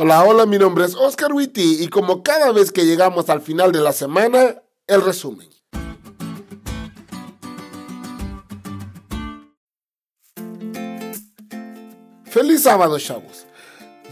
Hola, hola, mi nombre es Oscar Witty y como cada vez que llegamos al final de la semana, el resumen. Feliz sábado, chavos.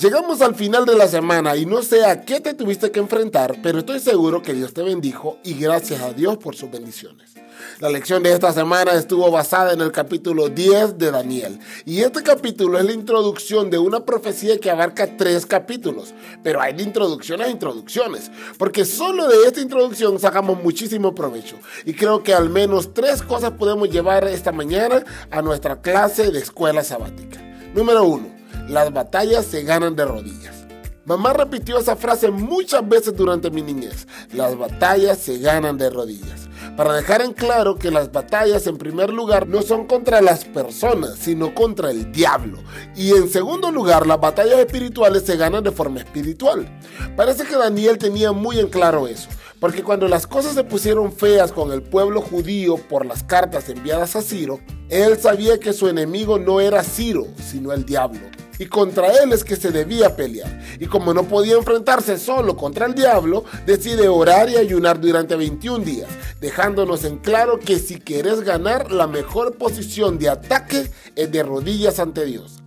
Llegamos al final de la semana y no sé a qué te tuviste que enfrentar, pero estoy seguro que Dios te bendijo y gracias a Dios por sus bendiciones. La lección de esta semana estuvo basada en el capítulo 10 de Daniel. Y este capítulo es la introducción de una profecía que abarca tres capítulos. Pero hay de introducciones a introducciones. Porque solo de esta introducción sacamos muchísimo provecho. Y creo que al menos tres cosas podemos llevar esta mañana a nuestra clase de escuela sabática. Número uno, las batallas se ganan de rodillas. Mamá repitió esa frase muchas veces durante mi niñez. Las batallas se ganan de rodillas para dejar en claro que las batallas en primer lugar no son contra las personas, sino contra el diablo. Y en segundo lugar, las batallas espirituales se ganan de forma espiritual. Parece que Daniel tenía muy en claro eso. Porque cuando las cosas se pusieron feas con el pueblo judío por las cartas enviadas a Ciro, él sabía que su enemigo no era Ciro, sino el diablo y contra él es que se debía pelear. Y como no podía enfrentarse solo contra el diablo, decide orar y ayunar durante 21 días, dejándonos en claro que si quieres ganar, la mejor posición de ataque es de rodillas ante Dios.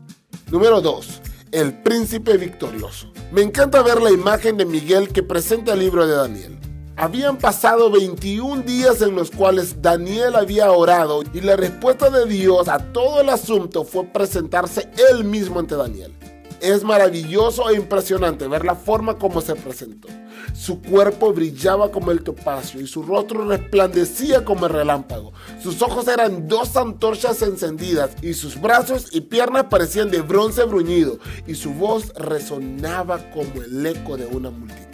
Número 2. El príncipe victorioso. Me encanta ver la imagen de Miguel que presenta el libro de Daniel. Habían pasado 21 días en los cuales Daniel había orado y la respuesta de Dios a todo el asunto fue presentarse él mismo ante Daniel. Es maravilloso e impresionante ver la forma como se presentó. Su cuerpo brillaba como el topacio y su rostro resplandecía como el relámpago. Sus ojos eran dos antorchas encendidas y sus brazos y piernas parecían de bronce bruñido y su voz resonaba como el eco de una multitud.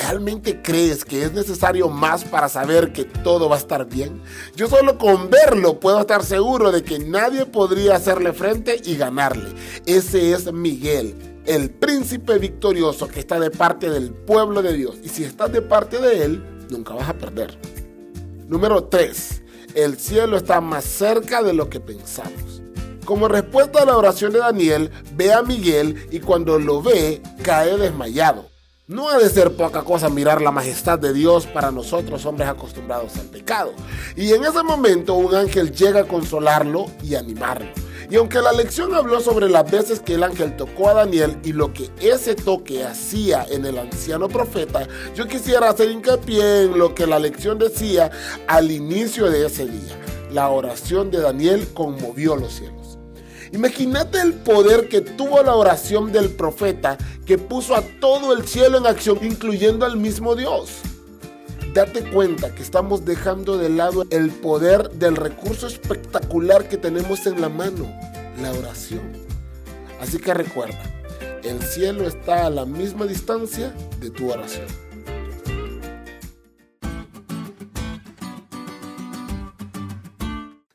¿Realmente crees que es necesario más para saber que todo va a estar bien? Yo solo con verlo puedo estar seguro de que nadie podría hacerle frente y ganarle. Ese es Miguel, el príncipe victorioso que está de parte del pueblo de Dios. Y si estás de parte de él, nunca vas a perder. Número 3. El cielo está más cerca de lo que pensamos. Como respuesta a la oración de Daniel, ve a Miguel y cuando lo ve, cae desmayado. No ha de ser poca cosa mirar la majestad de Dios para nosotros hombres acostumbrados al pecado. Y en ese momento un ángel llega a consolarlo y animarlo. Y aunque la lección habló sobre las veces que el ángel tocó a Daniel y lo que ese toque hacía en el anciano profeta, yo quisiera hacer hincapié en lo que la lección decía al inicio de ese día. La oración de Daniel conmovió los cielos. Imagínate el poder que tuvo la oración del profeta que puso a todo el cielo en acción, incluyendo al mismo Dios. Date cuenta que estamos dejando de lado el poder del recurso espectacular que tenemos en la mano, la oración. Así que recuerda, el cielo está a la misma distancia de tu oración.